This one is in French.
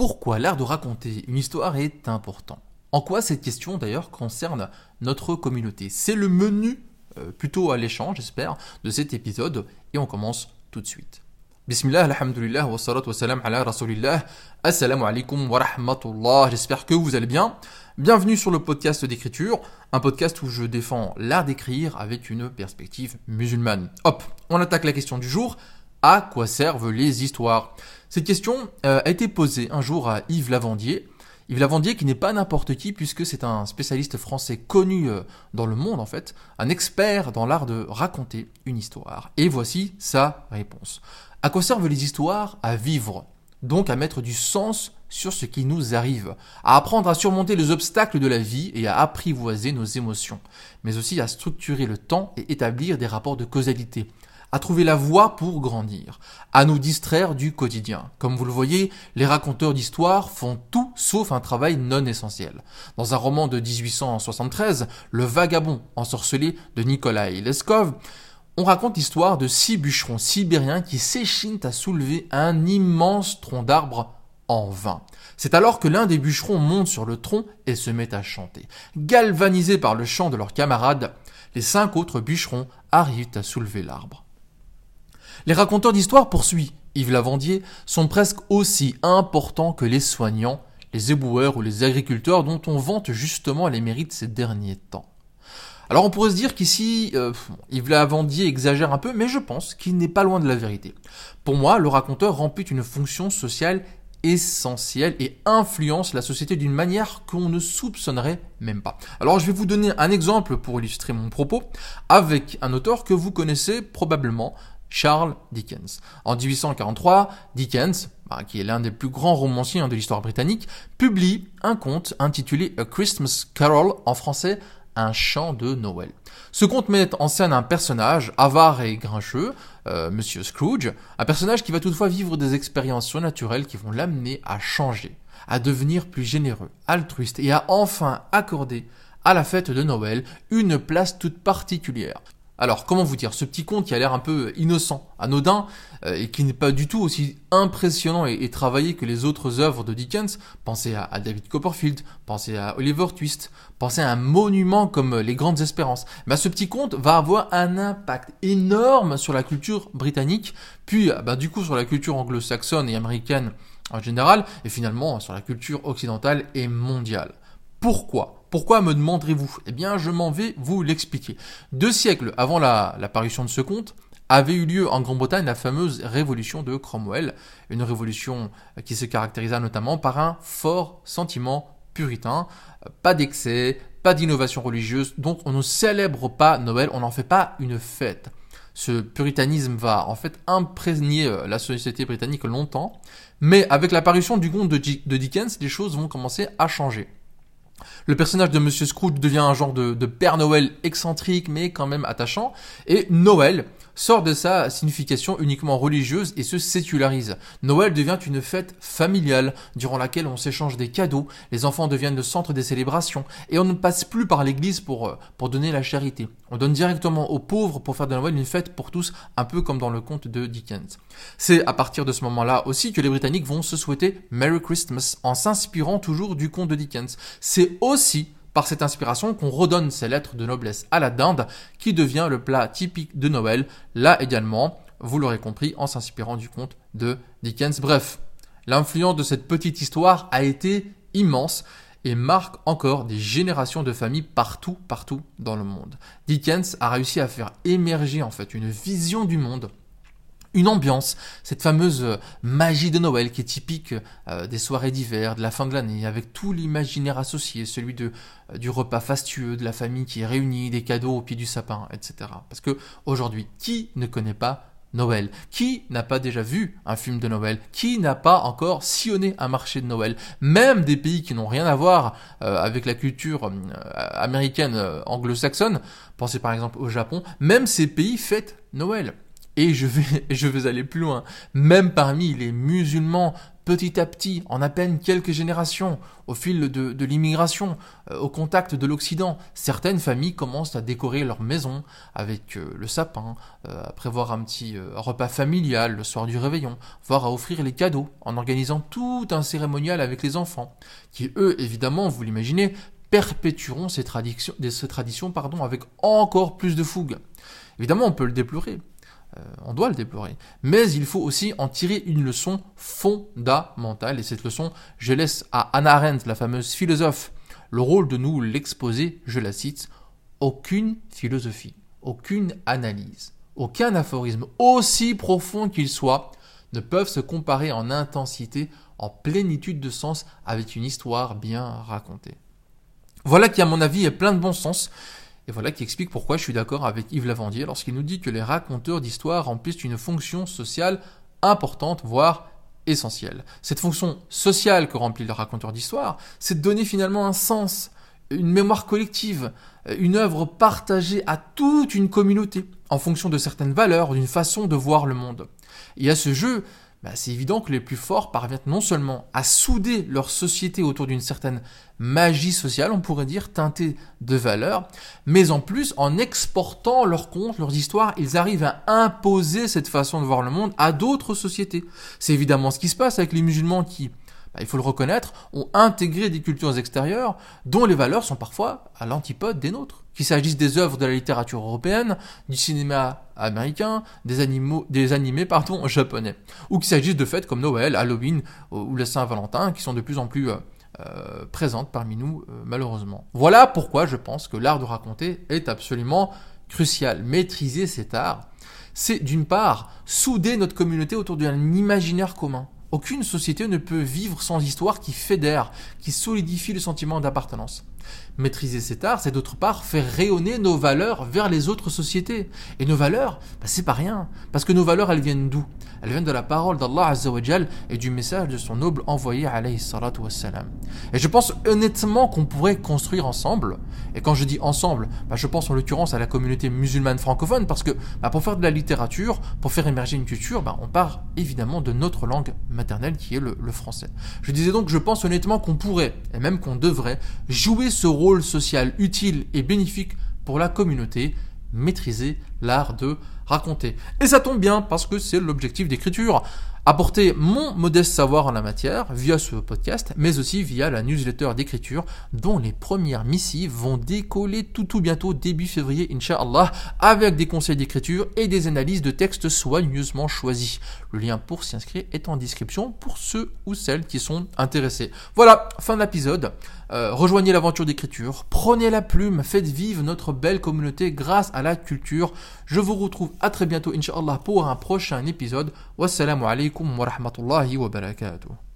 Pourquoi l'art de raconter une histoire est important En quoi cette question d'ailleurs concerne notre communauté C'est le menu, euh, plutôt alléchant j'espère, de cet épisode et on commence tout de suite. Bismillah, alhamdulillah, wa salatu wa salam ala rasulillah, assalamu alaikum wa rahmatullah, j'espère que vous allez bien. Bienvenue sur le podcast d'écriture, un podcast où je défends l'art d'écrire avec une perspective musulmane. Hop, on attaque la question du jour, à quoi servent les histoires Cette question euh, a été posée un jour à Yves Lavandier, Yves Lavandier qui n'est pas n'importe qui puisque c'est un spécialiste français connu euh, dans le monde en fait, un expert dans l'art de raconter une histoire. Et voici sa réponse. À quoi servent les histoires À vivre, donc à mettre du sens sur ce qui nous arrive, à apprendre à surmonter les obstacles de la vie et à apprivoiser nos émotions, mais aussi à structurer le temps et établir des rapports de causalité, à trouver la voie pour grandir, à nous distraire du quotidien. Comme vous le voyez, les raconteurs d'histoires font tout sauf un travail non essentiel. Dans un roman de 1873, Le Vagabond ensorcelé de Nikolai Leskov, on raconte l'histoire de six bûcherons sibériens qui s'échinent à soulever un immense tronc d'arbre en vain. C'est alors que l'un des bûcherons monte sur le tronc et se met à chanter. Galvanisés par le chant de leurs camarades, les cinq autres bûcherons arrivent à soulever l'arbre. Les raconteurs d'histoires, poursuit Yves Lavandier, sont presque aussi importants que les soignants, les éboueurs ou les agriculteurs dont on vante justement les mérites ces derniers temps. Alors on pourrait se dire qu'ici, euh, Yves Lavandier exagère un peu, mais je pense qu'il n'est pas loin de la vérité. Pour moi, le raconteur remplit une fonction sociale essentielle et influence la société d'une manière qu'on ne soupçonnerait même pas. Alors je vais vous donner un exemple pour illustrer mon propos avec un auteur que vous connaissez probablement, Charles Dickens. En 1843, Dickens, bah, qui est l'un des plus grands romanciers hein, de l'histoire britannique, publie un conte intitulé A Christmas Carol en français un chant de Noël. Ce conte met en scène un personnage avare et grincheux, euh, Monsieur Scrooge, un personnage qui va toutefois vivre des expériences surnaturelles qui vont l'amener à changer, à devenir plus généreux, altruiste et à enfin accorder à la fête de Noël une place toute particulière. Alors, comment vous dire, ce petit conte qui a l'air un peu innocent, anodin, euh, et qui n'est pas du tout aussi impressionnant et, travaillé que les autres œuvres de Dickens, pensez à, David Copperfield, pensez à Oliver Twist, pensez à un monument comme Les Grandes Espérances, bah, ce petit conte va avoir un impact énorme sur la culture britannique, puis bah, du coup sur la culture anglo-saxonne et américaine en général, et finalement sur la culture occidentale et mondiale. Pourquoi? Pourquoi me demanderez-vous? Eh bien, je m'en vais vous l'expliquer. Deux siècles avant l'apparition de ce conte, avait eu lieu en Grande-Bretagne la fameuse révolution de Cromwell, une révolution qui se caractérisa notamment par un fort sentiment puritain, pas d'excès, pas d'innovation religieuse, donc on ne célèbre pas Noël, on n'en fait pas une fête. Ce puritanisme va en fait imprégner euh, la société britannique longtemps, mais avec l'apparition du conte de Dickens, les choses vont commencer à changer. Le personnage de Monsieur Scrooge devient un genre de, Père Noël excentrique mais quand même attachant. Et Noël sort de sa signification uniquement religieuse et se sécularise. Noël devient une fête familiale durant laquelle on s'échange des cadeaux, les enfants deviennent le centre des célébrations et on ne passe plus par l'église pour, euh, pour donner la charité. On donne directement aux pauvres pour faire de Noël une fête pour tous, un peu comme dans le conte de Dickens. C'est à partir de ce moment-là aussi que les Britanniques vont se souhaiter Merry Christmas en s'inspirant toujours du conte de Dickens. C'est aussi par cette inspiration qu'on redonne ces lettres de noblesse à la dinde, qui devient le plat typique de Noël, là également, vous l'aurez compris, en s'inspirant du conte de Dickens. Bref, l'influence de cette petite histoire a été immense et marque encore des générations de familles partout, partout dans le monde. Dickens a réussi à faire émerger en fait une vision du monde une ambiance, cette fameuse euh, magie de Noël qui est typique euh, des soirées d'hiver, de la fin de l'année, avec tout l'imaginaire associé, celui de, euh, du repas fastueux, de la famille qui est réunie, des cadeaux au pied du sapin, etc. Parce que aujourd'hui, qui ne connaît pas Noël? Qui n'a pas déjà vu un film de Noël? Qui n'a pas encore sillonné un marché de Noël? Même des pays qui n'ont rien à voir avec la culture américaine anglo-saxonne, pensez par exemple au Japon, même ces pays fêtent Noël. Et je vais, je vais aller plus loin. Même parmi les musulmans petit à petit, en à peine quelques générations, au fil de, l'immigration, euh, au contact de l'Occident, certaines familles commencent à décorer leur maison avec euh, le sapin, euh, à prévoir un petit repas familial le soir du réveillon, voire à offrir les cadeaux, en organisant tout un cérémonial avec les enfants, qui eux, évidemment, vous l'imaginez, perpétueront ces traditions, ces avec encore plus de fougue. Évidemment, on peut le déplorer. Euh, on doit le déplorer. Mais il faut aussi en tirer une leçon fondamentale. Et cette leçon, je laisse à Anna Arendt, la fameuse philosophe, le rôle de nous l'exposer. Je la cite. Aucune philosophie, aucune analyse, aucun aphorisme, aussi profond qu'il soit, ne peuvent se comparer en intensité, en plénitude de sens avec une histoire bien racontée. Voilà qui, à mon avis, est plein de bon sens et voilà qui explique pourquoi je suis d'accord avec Yves Lavandier lorsqu'il nous dit que les raconteurs d'histoire remplissent une fonction sociale importante, voire essentielle. Cette fonction sociale que remplit le raconteur d'histoire, c'est de donner finalement un sens, une mémoire collective, une œuvre partagée à toute une communauté, en fonction de certaines valeurs, d'une façon de voir le monde. Et à ce jeu, bah, c'est évident que les plus forts parviennent non seulement à souder leur société autour d'une certaine magie sociale, on pourrait dire, teintée de valeurs, mais en plus, en exportant leurs contes, leurs histoires, ils arrivent à imposer cette façon de voir le monde à d'autres sociétés. C'est évidemment ce qui se passe avec les musulmans qui, bah, il faut le reconnaître, ont intégré des cultures extérieures dont les valeurs sont parfois à l'antipode des nôtres. Qu'il s'agisse des œuvres de la littérature européenne, du cinéma américain, des, animaux, des animés pardon, japonais, ou qu'il s'agisse de fêtes comme Noël, Halloween ou le Saint-Valentin qui sont de plus en plus euh, euh, présentes parmi nous euh, malheureusement. Voilà pourquoi je pense que l'art de raconter est absolument crucial. Maîtriser cet art, c'est d'une part souder notre communauté autour d'un imaginaire commun aucune société ne peut vivre sans histoire qui fédère, qui solidifie le sentiment d'appartenance. Maîtriser cet art, c'est d'autre part faire rayonner nos valeurs vers les autres sociétés. Et nos valeurs, bah, c'est pas rien. Parce que nos valeurs, elles viennent d'où? Elles viennent de la parole d'Allah Azzawajal et du message de son noble envoyé alayhi salatu wassalam. Et je pense honnêtement qu'on pourrait construire ensemble, et quand je dis ensemble, bah, je pense en l'occurrence à la communauté musulmane francophone, parce que bah, pour faire de la littérature, pour faire émerger une culture, on part évidemment de notre langue maternelle qui est le, le français. Je disais donc, je pense honnêtement qu'on pourrait, et même qu'on devrait, jouer ce rôle social utile et bénéfique pour la communauté, maîtriser l'art de raconter. Et ça tombe bien parce que c'est l'objectif d'écriture apporter mon modeste savoir en la matière via ce podcast, mais aussi via la newsletter d'écriture dont les premières missives vont décoller tout tout bientôt début février, Inch'Allah, avec des conseils d'écriture et des analyses de textes soigneusement choisis. Le lien pour s'y inscrire est en description pour ceux ou celles qui sont intéressés. Voilà, fin de l'épisode. Euh, rejoignez l'aventure d'écriture, prenez la plume, faites vivre notre belle communauté grâce à la culture. Je vous retrouve à très bientôt, Inch'Allah, pour un prochain épisode. Wassalamu wa rahmatullahi wa barakatuh.